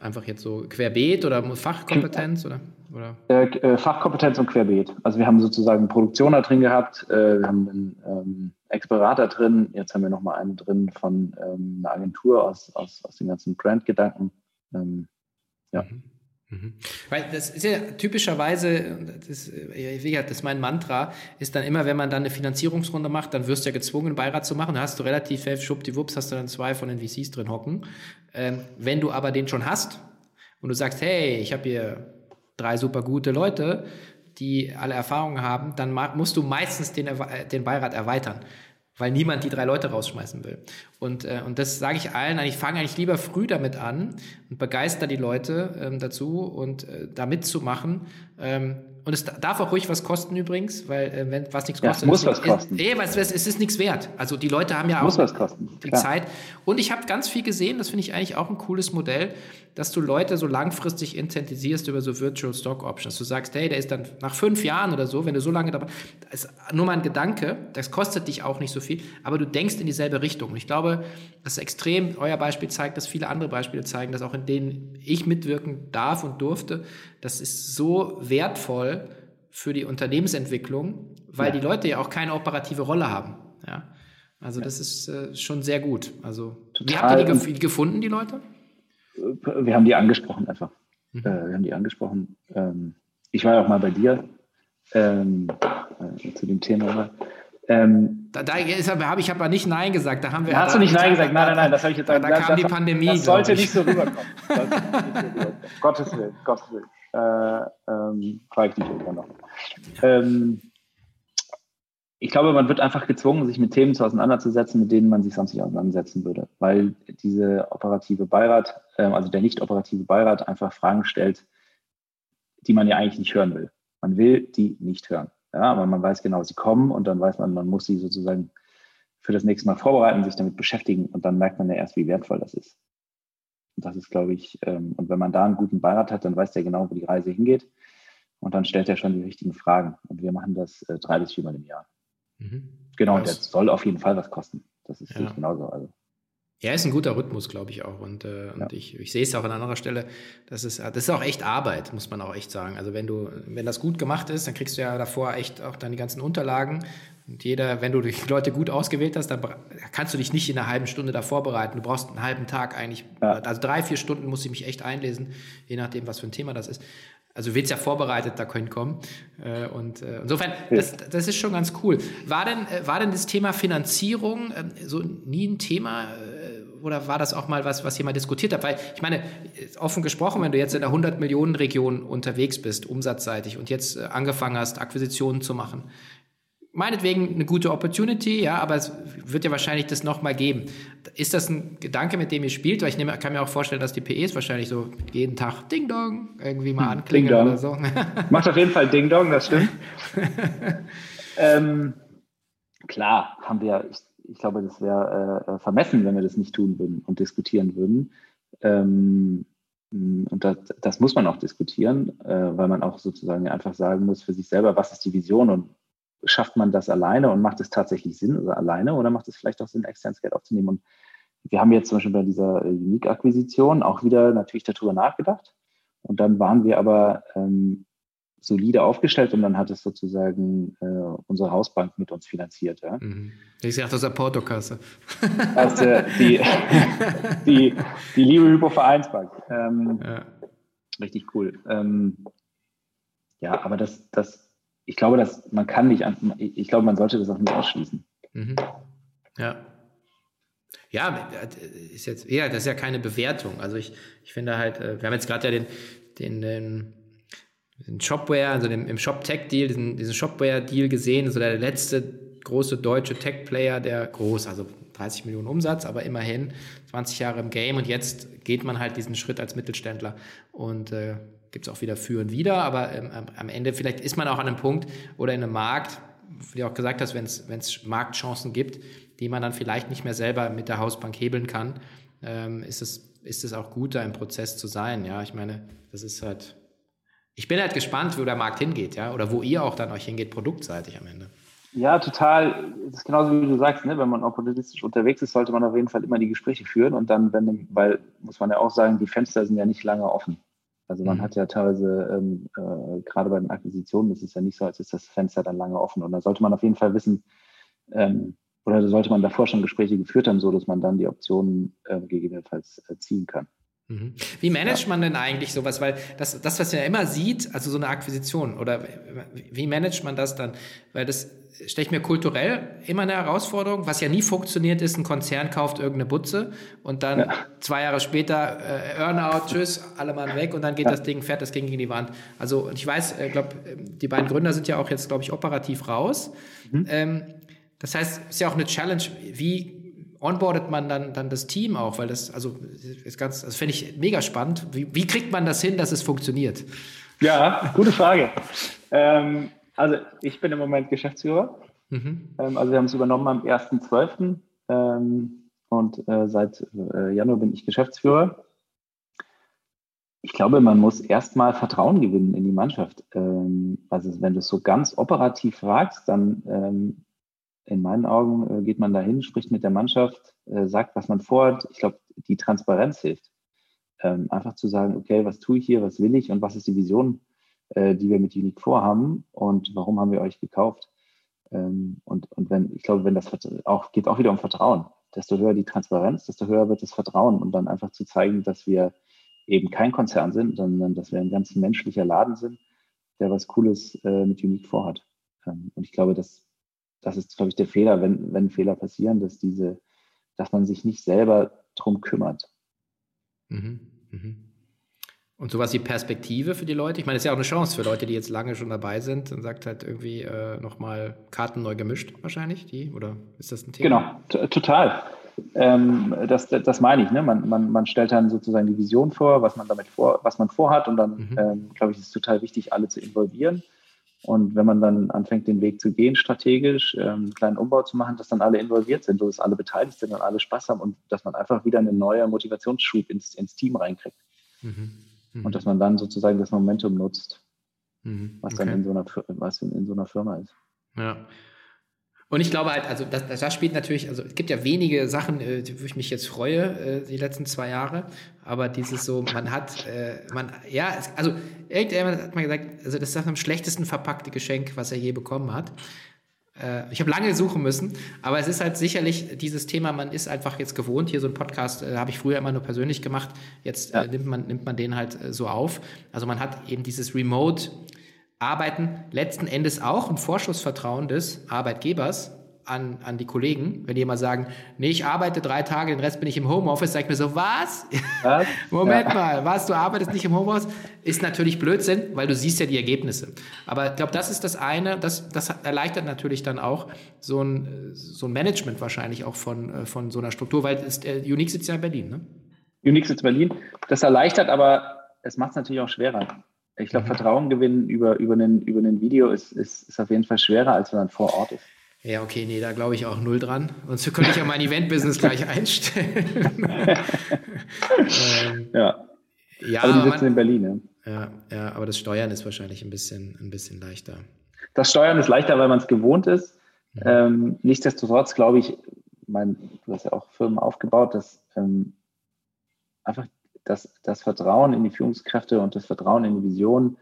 einfach jetzt so querbeet oder Fachkompetenz oder? oder? Äh, äh, Fachkompetenz und querbeet. Also wir haben sozusagen Produktion da drin gehabt, äh, wir haben einen ähm, Explorator drin, jetzt haben wir nochmal einen drin von ähm, einer Agentur aus, aus, aus den ganzen Brandgedanken. Ähm, ja. Mhm. Mhm. Weil das ist ja typischerweise, das, das ist mein Mantra, ist dann immer, wenn man dann eine Finanzierungsrunde macht, dann wirst du ja gezwungen, einen Beirat zu machen. Da hast du relativ safe, schwuppdiwupps, hast du dann zwei von den VCs drin hocken. Ähm, wenn du aber den schon hast und du sagst, hey, ich habe hier drei super gute Leute, die alle Erfahrungen haben, dann musst du meistens den, den Beirat erweitern weil niemand die drei Leute rausschmeißen will. Und, äh, und das sage ich allen, ich fange eigentlich lieber früh damit an und begeister die Leute ähm, dazu und äh, da mitzumachen. Ähm, und es darf auch ruhig was kosten übrigens, weil äh, wenn was nichts kostet, ja, muss was kosten. Ist, eh, was, es ist nichts wert. Also die Leute haben ja muss auch die Zeit. Und ich habe ganz viel gesehen, das finde ich eigentlich auch ein cooles Modell, dass du Leute so langfristig incentivierst über so Virtual Stock Options. Du sagst, hey, der ist dann nach fünf Jahren oder so, wenn du so lange dabei, ist nur mal ein Gedanke, das kostet dich auch nicht so viel, aber du denkst in dieselbe Richtung. Und ich glaube, das ist extrem, euer Beispiel zeigt, dass viele andere Beispiele zeigen, dass auch in denen ich mitwirken darf und durfte, das ist so wertvoll für die Unternehmensentwicklung, weil ja. die Leute ja auch keine operative Rolle haben. Ja. Also das ist äh, schon sehr gut. Also Total. wie habt ihr die gef gefunden, die Leute? Wir haben die angesprochen einfach. Mhm. Äh, wir haben die angesprochen. Ähm, ich war ja auch mal bei dir ähm, äh, zu dem Thema. Ähm, da, da habe ich aber nicht Nein gesagt. Da haben wir. Hast du nicht Nein gesagt? Nein, nein, nein. Das habe ich jetzt. Da, da kam die Pandemie. Das sollte nicht so rüberkommen. Gottes Willen, Gottes Willen äh, ähm, dich irgendwann noch. Ähm, ich glaube, man wird einfach gezwungen, sich mit Themen zu auseinanderzusetzen, mit denen man sich sonst nicht auseinandersetzen würde, weil diese operative Beirat, äh, also der nicht operative Beirat, einfach Fragen stellt, die man ja eigentlich nicht hören will. Man will die nicht hören. Ja, aber man weiß genau, sie kommen und dann weiß man, man muss sie sozusagen für das nächste Mal vorbereiten, sich damit beschäftigen und dann merkt man ja erst, wie wertvoll das ist. Und das ist, glaube ich, ähm, und wenn man da einen guten Beirat hat, dann weiß der genau, wo die Reise hingeht. Und dann stellt er schon die richtigen Fragen. Und wir machen das äh, drei bis viermal im Jahr. Mhm. Genau, und das soll auf jeden Fall was kosten. Das ist ja. genauso. Also. Ja, ist ein guter Rhythmus, glaube ich auch. Und, äh, und ja. ich, ich sehe es auch an anderer Stelle. Das ist, das ist auch echt Arbeit, muss man auch echt sagen. Also wenn du, wenn das gut gemacht ist, dann kriegst du ja davor echt auch dann die ganzen Unterlagen. Und jeder, wenn du die Leute gut ausgewählt hast, dann kannst du dich nicht in einer halben Stunde da vorbereiten. Du brauchst einen halben Tag eigentlich. Ja. Also drei, vier Stunden muss ich mich echt einlesen, je nachdem, was für ein Thema das ist. Also du willst ja vorbereitet da können kommen. Äh, und äh, insofern, das, das ist schon ganz cool. War denn, äh, war denn das Thema Finanzierung ähm, so nie ein Thema? Oder war das auch mal was, was jemand diskutiert hat? Weil ich meine, offen gesprochen, wenn du jetzt in der 100 Millionen Region unterwegs bist, umsatzseitig, und jetzt angefangen hast, Akquisitionen zu machen, meinetwegen eine gute Opportunity, ja, aber es wird ja wahrscheinlich das nochmal geben. Ist das ein Gedanke, mit dem ihr spielt? Weil ich nehme, kann mir auch vorstellen, dass die PEs wahrscheinlich so jeden Tag Ding Dong irgendwie mal hm, anklingen oder so. Macht auf jeden Fall Ding Dong, das stimmt. ähm, klar, haben wir, ich, ich glaube, das wäre äh, vermessen, wenn wir das nicht tun würden und diskutieren würden. Ähm, und das, das, muss man auch diskutieren, äh, weil man auch sozusagen einfach sagen muss für sich selber, was ist die Vision und schafft man das alleine und macht es tatsächlich Sinn oder alleine oder macht es vielleicht auch Sinn, externes Geld aufzunehmen? Und wir haben jetzt zum Beispiel bei dieser äh, Unique-Akquisition auch wieder natürlich darüber nachgedacht Und dann waren wir aber ähm, solide aufgestellt und dann hat es sozusagen äh, unsere Hausbank mit uns finanziert. Ja. Mhm. Ich sage aus der Portokasse. Also, die, die, die liebe Hypo-Vereinsbank. Ähm, ja. Richtig cool. Ähm, ja, aber das, das, ich glaube, dass man kann nicht, ich glaube, man sollte das auch nicht ausschließen. Mhm. Ja. Ja, ist jetzt, ja, das ist ja keine Bewertung. Also ich, ich finde halt, äh, wir haben jetzt gerade ja den, den, den den Shopware, also dem, im Shop-Tech-Deal, diesen, diesen Shopware-Deal gesehen, so der letzte große deutsche Tech-Player, der groß, also 30 Millionen Umsatz, aber immerhin 20 Jahre im Game. Und jetzt geht man halt diesen Schritt als Mittelständler und äh, gibt es auch wieder für und wieder, aber ähm, am Ende vielleicht ist man auch an einem Punkt oder in einem Markt, wie du auch gesagt hast, wenn es Marktchancen gibt, die man dann vielleicht nicht mehr selber mit der Hausbank hebeln kann, ähm, ist, es, ist es auch gut, da im Prozess zu sein. Ja, ich meine, das ist halt ich bin halt gespannt, wo der Markt hingeht, ja, oder wo ihr auch dann euch hingeht, produktseitig am Ende. Ja, total. Das ist genauso wie du sagst, ne? wenn man opportunistisch unterwegs ist, sollte man auf jeden Fall immer die Gespräche führen und dann, wenn, weil, muss man ja auch sagen, die Fenster sind ja nicht lange offen. Also man mhm. hat ja teilweise, ähm, äh, gerade bei den Akquisitionen, ist es ja nicht so, als ist das Fenster dann lange offen. Und da sollte man auf jeden Fall wissen, ähm, oder sollte man davor schon Gespräche geführt haben, so dass man dann die Optionen äh, gegebenenfalls äh, ziehen kann. Mhm. Wie managt man denn eigentlich sowas? Weil das, das, was man ja immer sieht, also so eine Akquisition, oder wie managt man das dann? Weil das stelle ich mir kulturell immer eine Herausforderung. Was ja nie funktioniert, ist, ein Konzern kauft irgendeine Butze und dann ja. zwei Jahre später äh, Earnout, tschüss, alle Mann weg und dann geht ja. das Ding, fährt das Ding gegen die Wand. Also ich weiß, ich äh, glaube, die beiden Gründer sind ja auch jetzt, glaube ich, operativ raus. Mhm. Ähm, das heißt, es ist ja auch eine Challenge, wie onboardet man dann, dann das Team auch? Weil das, also, ist ganz, das finde ich mega spannend. Wie, wie, kriegt man das hin, dass es funktioniert? Ja, gute Frage. ähm, also, ich bin im Moment Geschäftsführer. Mhm. Ähm, also, wir haben es übernommen am 1.12. Ähm, und äh, seit äh, Januar bin ich Geschäftsführer. Ich glaube, man muss erstmal Vertrauen gewinnen in die Mannschaft. Ähm, also, wenn du es so ganz operativ fragst, dann in meinen Augen äh, geht man dahin, spricht mit der Mannschaft, äh, sagt, was man vorhat. Ich glaube, die Transparenz hilft. Ähm, einfach zu sagen, okay, was tue ich hier, was will ich und was ist die Vision, äh, die wir mit Unique vorhaben und warum haben wir euch gekauft. Ähm, und, und wenn, ich glaube, wenn das auch geht auch wieder um Vertrauen. Desto höher die Transparenz, desto höher wird das Vertrauen und dann einfach zu zeigen, dass wir eben kein Konzern sind, sondern dass wir ein ganz menschlicher Laden sind, der was Cooles äh, mit Unique vorhat. Ähm, und ich glaube, das das ist, glaube ich, der Fehler, wenn, wenn Fehler passieren, dass diese, dass man sich nicht selber drum kümmert. Mhm, mhm. Und sowas wie Perspektive für die Leute? Ich meine, das ist ja auch eine Chance für Leute, die jetzt lange schon dabei sind und sagt halt irgendwie äh, nochmal Karten neu gemischt wahrscheinlich, die, oder ist das ein Thema? Genau, total. Ähm, das, das meine ich, ne? Man, man, man stellt dann sozusagen die Vision vor, was man damit vor, was man vorhat und dann, mhm. ähm, glaube ich, ist es total wichtig, alle zu involvieren und wenn man dann anfängt, den Weg zu gehen, strategisch, ähm, einen kleinen Umbau zu machen, dass dann alle involviert sind, dass alle beteiligt sind und alle Spaß haben und dass man einfach wieder einen neuen Motivationsschub ins, ins Team reinkriegt. Mhm. Mhm. Und dass man dann sozusagen das Momentum nutzt, mhm. was okay. dann in so, einer, was in, in so einer Firma ist. Ja. Und ich glaube halt, also das, das spielt natürlich, also es gibt ja wenige Sachen, äh, wo ich mich jetzt freue, äh, die letzten zwei Jahre, aber dieses so, man hat, äh, man, ja, also irgendjemand hat mal gesagt, also das ist das am schlechtesten verpackte Geschenk, was er je bekommen hat. Ich habe lange suchen müssen, aber es ist halt sicherlich dieses Thema, man ist einfach jetzt gewohnt, hier so ein Podcast äh, habe ich früher immer nur persönlich gemacht, jetzt ja. äh, nimmt, man, nimmt man den halt äh, so auf. Also man hat eben dieses Remote, Arbeiten letzten Endes auch ein Vorschussvertrauen des Arbeitgebers an, an die Kollegen. Wenn die mal sagen, nee, ich arbeite drei Tage, den Rest bin ich im Homeoffice, sag ich mir so, was? was? Moment ja. mal, was, du arbeitest nicht im Homeoffice? Ist natürlich Blödsinn, weil du siehst ja die Ergebnisse. Aber ich glaube, das ist das eine, das, das erleichtert natürlich dann auch so ein, so ein Management wahrscheinlich auch von, von so einer Struktur, weil ist, äh, Unix sitzt ja in Berlin, ne? Unix sitzt in Berlin. Das erleichtert, aber es macht es natürlich auch schwerer. Ich glaube, mhm. Vertrauen gewinnen über, über, einen, über ein Video ist, ist, ist auf jeden Fall schwerer, als wenn man vor Ort ist. Ja, okay, nee, da glaube ich auch null dran. Und so könnte ich ja mein Event-Business gleich einstellen. ähm, ja. ja. Aber die sitzen man, in Berlin, ja. ja. Ja, aber das Steuern ist wahrscheinlich ein bisschen, ein bisschen leichter. Das Steuern ist leichter, weil man es gewohnt ist. Mhm. Ähm, nichtsdestotrotz glaube ich, mein, du hast ja auch Firmen aufgebaut, dass ähm, einfach das, das Vertrauen in die Führungskräfte und das Vertrauen in die Vision.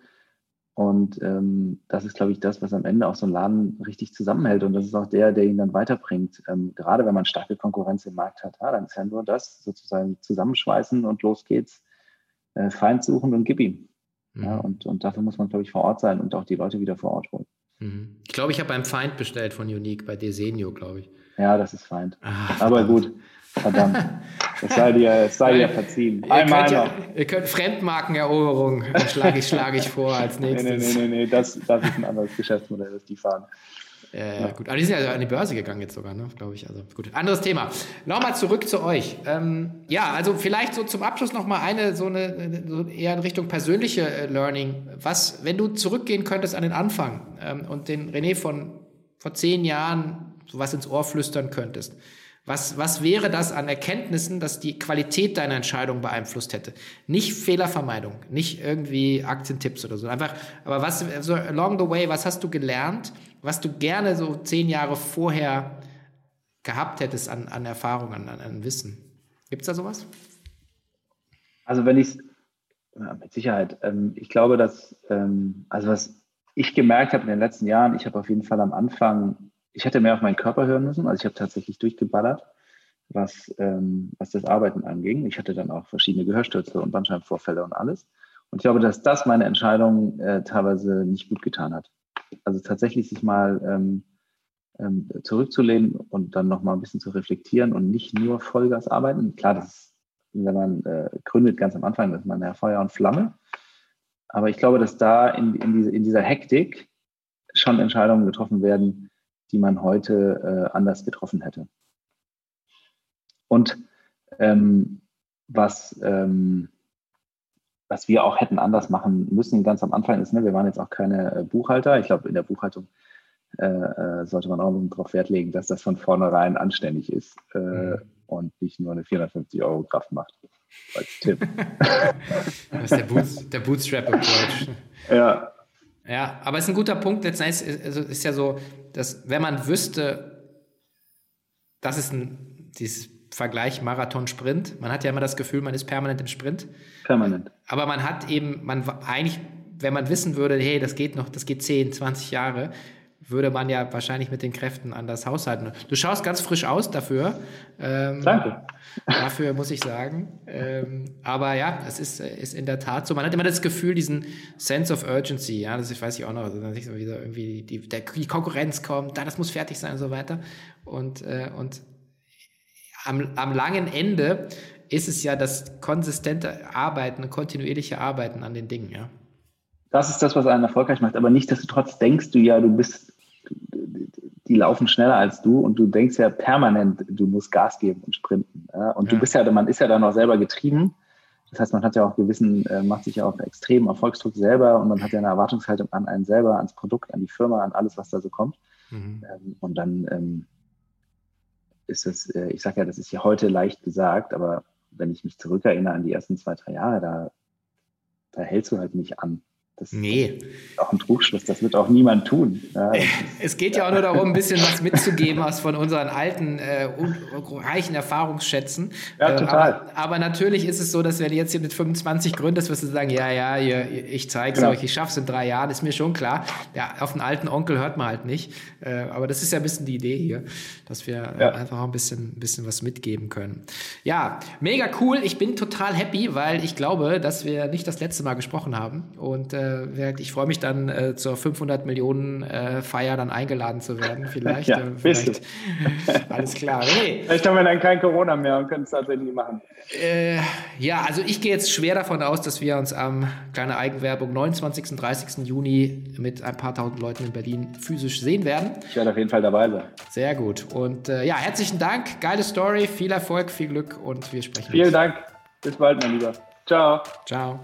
Und ähm, das ist, glaube ich, das, was am Ende auch so einen Laden richtig zusammenhält. Und das ist auch der, der ihn dann weiterbringt. Ähm, gerade wenn man starke Konkurrenz im Markt hat, ja, dann ist ja nur das sozusagen zusammenschweißen und los geht's. Äh, Feind suchen und gib ihm. Mhm. Ja, und, und dafür muss man, glaube ich, vor Ort sein und auch die Leute wieder vor Ort holen. Mhm. Ich glaube, ich habe beim Feind bestellt von Unique, bei Desenio, glaube ich. Ja, das ist Feind. Ach, Aber gut, verdammt. Es sei dir, es sei dir verziehen. Einmal ihr könnt, ja, ihr könnt Fremdmarkeneroberung schlage ich, schlage ich vor als nächstes. Nee, nee, nee, nee, nee. Das, das ist ein anderes Geschäftsmodell, das die fahren. Ja, ja, gut. Aber die sind ja an die Börse gegangen jetzt sogar, ne? glaube ich. Also gut. Anderes Thema. Nochmal zurück zu euch. Ähm, ja, also vielleicht so zum Abschluss nochmal eine, so eine, so eher in Richtung persönliche äh, Learning. Was, wenn du zurückgehen könntest an den Anfang ähm, und den René von vor zehn Jahren sowas ins Ohr flüstern könntest, was, was wäre das an Erkenntnissen, dass die Qualität deiner Entscheidung beeinflusst hätte? Nicht Fehlervermeidung, nicht irgendwie Aktientipps oder so. Einfach, aber was, so along the way, was hast du gelernt, was du gerne so zehn Jahre vorher gehabt hättest an, an Erfahrungen, an, an Wissen? Gibt es da sowas? Also wenn ich ja, mit Sicherheit. Ähm, ich glaube, dass, ähm, also was ich gemerkt habe in den letzten Jahren, ich habe auf jeden Fall am Anfang ich hätte mehr auf meinen Körper hören müssen. Also ich habe tatsächlich durchgeballert, was, ähm, was das Arbeiten anging. Ich hatte dann auch verschiedene Gehörstürze und Bandscheibenvorfälle und alles. Und ich glaube, dass das meine Entscheidung äh, teilweise nicht gut getan hat. Also tatsächlich sich mal ähm, ähm, zurückzulehnen und dann nochmal ein bisschen zu reflektieren und nicht nur Vollgas arbeiten. Klar, das ist, wenn man äh, gründet ganz am Anfang, ist man ja Feuer und Flamme. Aber ich glaube, dass da in, in, diese, in dieser Hektik schon Entscheidungen getroffen werden, die man heute äh, anders getroffen hätte. Und ähm, was, ähm, was wir auch hätten anders machen müssen, ganz am Anfang ist, ne, wir waren jetzt auch keine äh, Buchhalter. Ich glaube, in der Buchhaltung äh, äh sollte man auch darauf Wert legen, dass das von vornherein anständig ist äh, mhm. und nicht nur eine 450 Euro Kraft macht. Als Tipp. das ist der, Boot, der Bootstrap-Approach. Ja, ja, aber es ist ein guter Punkt. Letzten Endes ist, also ist ja so, dass wenn man wüsste, das ist ein dieses Vergleich Marathon-Sprint. Man hat ja immer das Gefühl, man ist permanent im Sprint. Permanent. Aber man hat eben, man eigentlich, wenn man wissen würde, hey, das geht noch, das geht 10, 20 Jahre, würde man ja wahrscheinlich mit den Kräften anders haushalten. Du schaust ganz frisch aus dafür. Ähm, Danke. Dafür muss ich sagen. Ähm, aber ja, es ist, ist in der Tat so. Man hat immer das Gefühl, diesen Sense of Urgency, ja, das weiß ich auch noch, nicht so wieder irgendwie die, der, die Konkurrenz kommt, da das muss fertig sein und so weiter. Und, äh, und am, am langen Ende ist es ja das konsistente Arbeiten, kontinuierliche Arbeiten an den Dingen, ja. Das ist das, was einen erfolgreich macht. Aber nicht, dass du trotz denkst du ja, du bist die laufen schneller als du und du denkst ja permanent, du musst Gas geben und sprinten. Ja? Und ja. du bist ja, man ist ja dann auch selber getrieben. Das heißt, man hat ja auch gewissen, äh, macht sich ja auch extrem Erfolgsdruck selber und man hat ja eine Erwartungshaltung an einen selber, ans Produkt, an die Firma, an alles, was da so kommt. Mhm. Ähm, und dann ähm, ist es, äh, ich sage ja, das ist ja heute leicht gesagt, aber wenn ich mich zurückerinnere an die ersten zwei, drei Jahre, da, da hältst du halt nicht an. Das nee. ist auch ein Trugschluss, das wird auch niemand tun. Ja, es geht ja auch nur darum, ein bisschen was mitzugeben aus von unseren alten, äh, reichen Erfahrungsschätzen. Ja, ähm, total. Aber, aber, natürlich ist es so, dass wenn du jetzt hier mit 25 gründest, wirst du sagen, ja, ja, ich zeige es genau. euch, ich schaffe es in drei Jahren, ist mir schon klar. Ja, auf den alten Onkel hört man halt nicht. Äh, aber das ist ja ein bisschen die Idee hier, dass wir ja. einfach auch ein bisschen, ein bisschen was mitgeben können. Ja, mega cool. Ich bin total happy, weil ich glaube, dass wir nicht das letzte Mal gesprochen haben. Und äh, äh, ich freue mich dann äh, zur 500 Millionen äh, Feier dann eingeladen zu werden. Vielleicht. ja, äh, vielleicht. alles klar. Nee. Vielleicht haben wir dann kein Corona mehr und können es tatsächlich machen. Äh, ja, also ich gehe jetzt schwer davon aus, dass wir uns am kleine Eigenwerbung 29. und 30. Juni mit ein paar tausend Leuten in Berlin physisch sehen werden. Ich werde auf jeden Fall dabei sein. Sehr gut. Und äh, ja, herzlichen Dank. Geile Story. Viel Erfolg, viel Glück und wir sprechen. Vielen uns. Dank. Bis bald, mein Lieber. Ciao. Ciao.